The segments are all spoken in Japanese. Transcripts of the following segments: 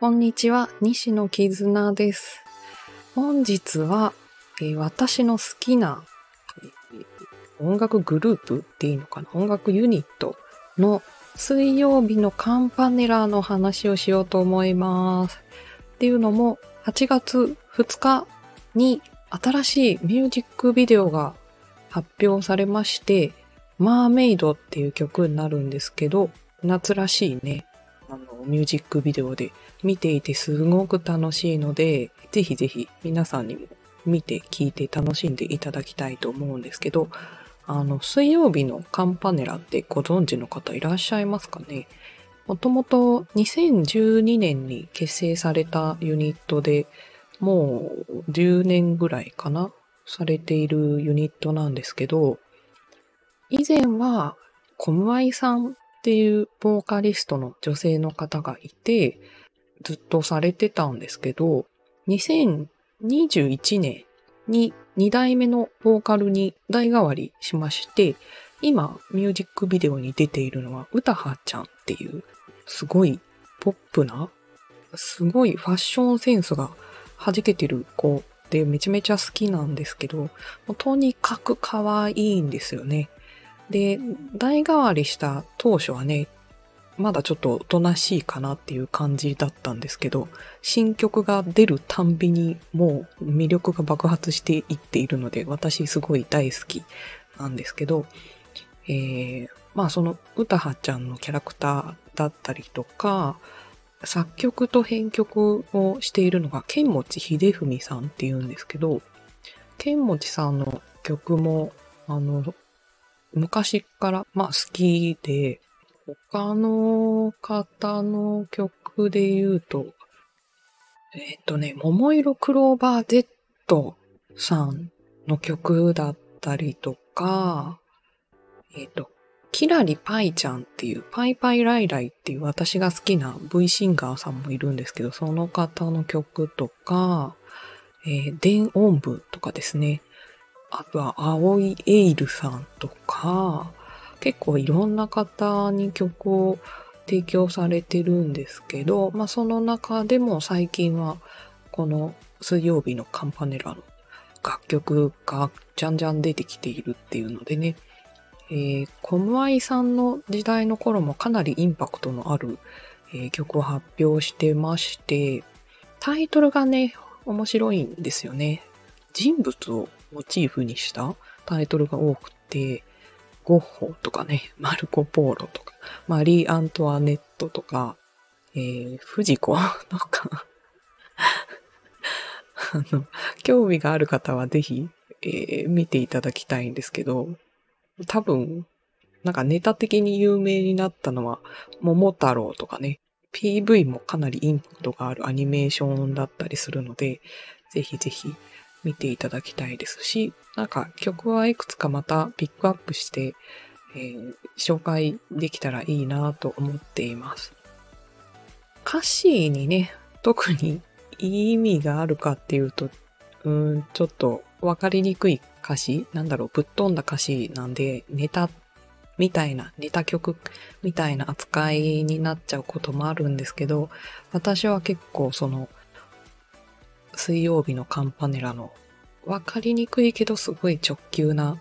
こんにちは、西野絆です。本日は、えー、私の好きな、え、音楽グループっていいのかな？音楽ユニットの水曜日のカンパネラの話をしようと思います。っていうのも、8月2日に新しいミュージックビデオが発表されまして、マーメイドっていう曲になるんですけど、夏らしいね、あの、ミュージックビデオで見ていてすごく楽しいので、ぜひぜひ皆さんにも見て聞いて楽しんでいただきたいと思うんですけど、あの、水曜日のカンパネラってご存知の方いらっしゃいますかね？もともと2012年に結成されたユニットで、もう10年ぐらいかな？されているユニットなんですけど、以前はコムアイさんっていうボーカリストの女性の方がいて、ずっとされてたんですけど、2021年に2代目のボーカルに代替わりしまして、今ミュージックビデオに出ているのは歌はちゃんっていうすごいポップな、すごいファッションセンスが弾けてる子でめちゃめちゃ好きなんですけど、とにかく可愛いんですよね。で、代替わりした当初はね、まだちょっとおとなしいかなっていう感じだったんですけど、新曲が出るたんびにもう魅力が爆発していっているので、私すごい大好きなんですけど、えー、まあその歌はちゃんのキャラクターだったりとか、作曲と編曲をしているのが、剣持秀文さんっていうんですけど、剣持さんの曲も、あの、昔から、まあ好きで、他の方の曲で言うと、えっ、とね、桃色クローバー Z さんの曲だったりとか、えっ、と、キラリパイちゃんっていう、パイパイライライっていう私が好きな V シンガーさんもいるんですけど、その方の曲とか、えー、電音部とかですね。あとは、青いエイルさんとか、結構いろんな方に曲を提供されてるんですけど、まあその中でも最近はこの水曜日のカンパネラの楽曲がじゃんじゃん出てきているっていうのでね、えー、コムアイさんの時代の頃もかなりインパクトのある、えー、曲を発表してまして、タイトルがね、面白いんですよね。人物をモチーフにしたタイトルが多くて、ゴッホとかね、マルコ・ポーロとか、マリー・アントワネットとか、えー、フジコ とかあの、興味がある方はぜひ、えー、見ていただきたいんですけど、多分、なんかネタ的に有名になったのは、桃太郎とかね、PV もかなりインパクトがあるアニメーションだったりするので、ぜひぜひ見ていただきたいですし、なんか曲はいくつかまたピックアップして、えー、紹介できたらいいなと思っています。歌詞にね、特にいい意味があるかっていうと、うん、ちょっとわかりにくい歌詞なんだろう、ぶっ飛んだ歌詞なんで、ネタみたいな、ネタ曲みたいな扱いになっちゃうこともあるんですけど、私は結構その、水曜日のカンパネラのわかりにくいけどすごい直球な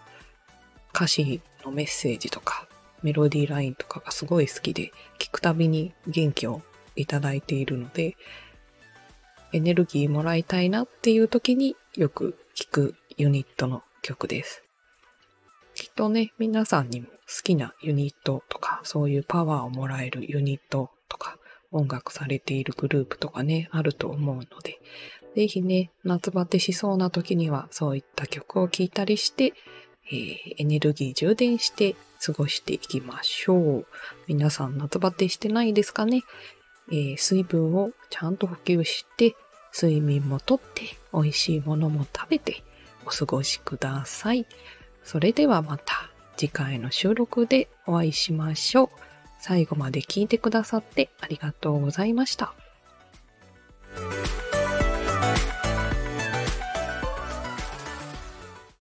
歌詞のメッセージとかメロディーラインとかがすごい好きで聞くたびに元気をいただいているのでエネルギーもらいたいなっていう時によく聞くユニットの曲です。きっとね、皆さんにも好きなユニットとか、そういうパワーをもらえるユニットとか、音楽されているグループとかね、あると思うので、ぜひね、夏バテしそうな時には、そういった曲を聴いたりして、えー、エネルギー充電して過ごしていきましょう。皆さん夏バテしてないですかね、えー、水分をちゃんと補給して、睡眠もとって、美味しいものも食べて、お過ごしください。それではまた次回の収録でお会いしましょう。最後まで聞いてくださってありがとうございました。